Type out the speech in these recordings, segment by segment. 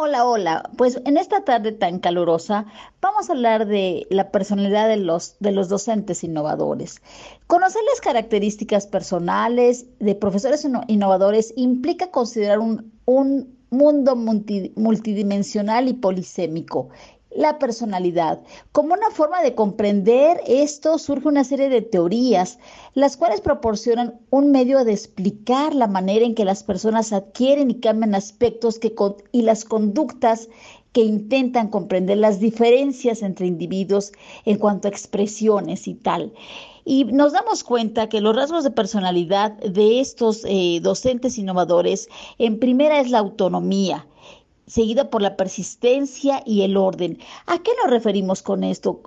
Hola, hola. Pues en esta tarde tan calurosa vamos a hablar de la personalidad de los, de los docentes innovadores. Conocer las características personales de profesores innovadores implica considerar un, un mundo multidimensional y polisémico la personalidad. Como una forma de comprender esto surge una serie de teorías, las cuales proporcionan un medio de explicar la manera en que las personas adquieren y cambian aspectos que, y las conductas que intentan comprender las diferencias entre individuos en cuanto a expresiones y tal. Y nos damos cuenta que los rasgos de personalidad de estos eh, docentes innovadores, en primera es la autonomía, seguida por la persistencia y el orden. ¿A qué nos referimos con esto?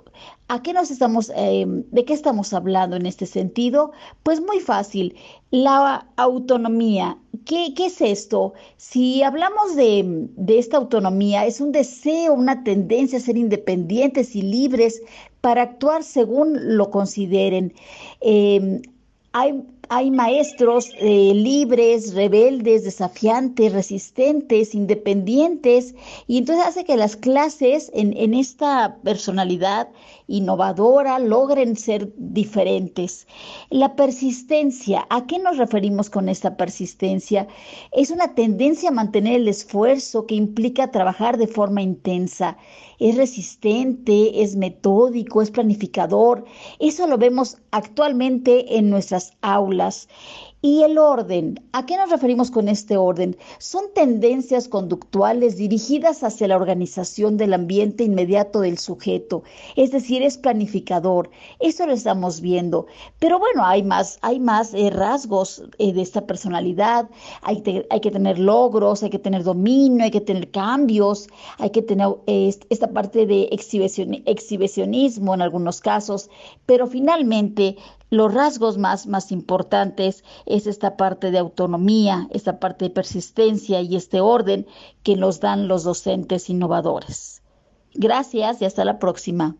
¿A qué nos estamos, eh, de qué estamos hablando en este sentido? Pues muy fácil, la autonomía. ¿Qué, es esto? Si hablamos de, esta autonomía, es un deseo, una tendencia a ser independientes y libres para actuar según lo consideren. Eh, hay hay maestros eh, libres, rebeldes, desafiantes, resistentes, independientes, y entonces hace que las clases en, en esta personalidad innovadora logren ser diferentes. La persistencia, ¿a qué nos referimos con esta persistencia? Es una tendencia a mantener el esfuerzo que implica trabajar de forma intensa. Es resistente, es metódico, es planificador. Eso lo vemos actualmente en nuestras aulas. células Y el orden, ¿a qué nos referimos con este orden? Son tendencias conductuales dirigidas hacia la organización del ambiente inmediato del sujeto, es decir, es planificador. Eso lo estamos viendo. Pero bueno, hay más, hay más eh, rasgos eh, de esta personalidad. Hay, hay, que tener logros, hay que tener dominio, hay que tener cambios, hay que tener eh, esta parte de exhibicionismo en algunos casos. Pero finalmente, los rasgos más, más importantes es esta parte de autonomía, esta parte de persistencia y este orden que nos dan los docentes innovadores. Gracias y hasta la próxima.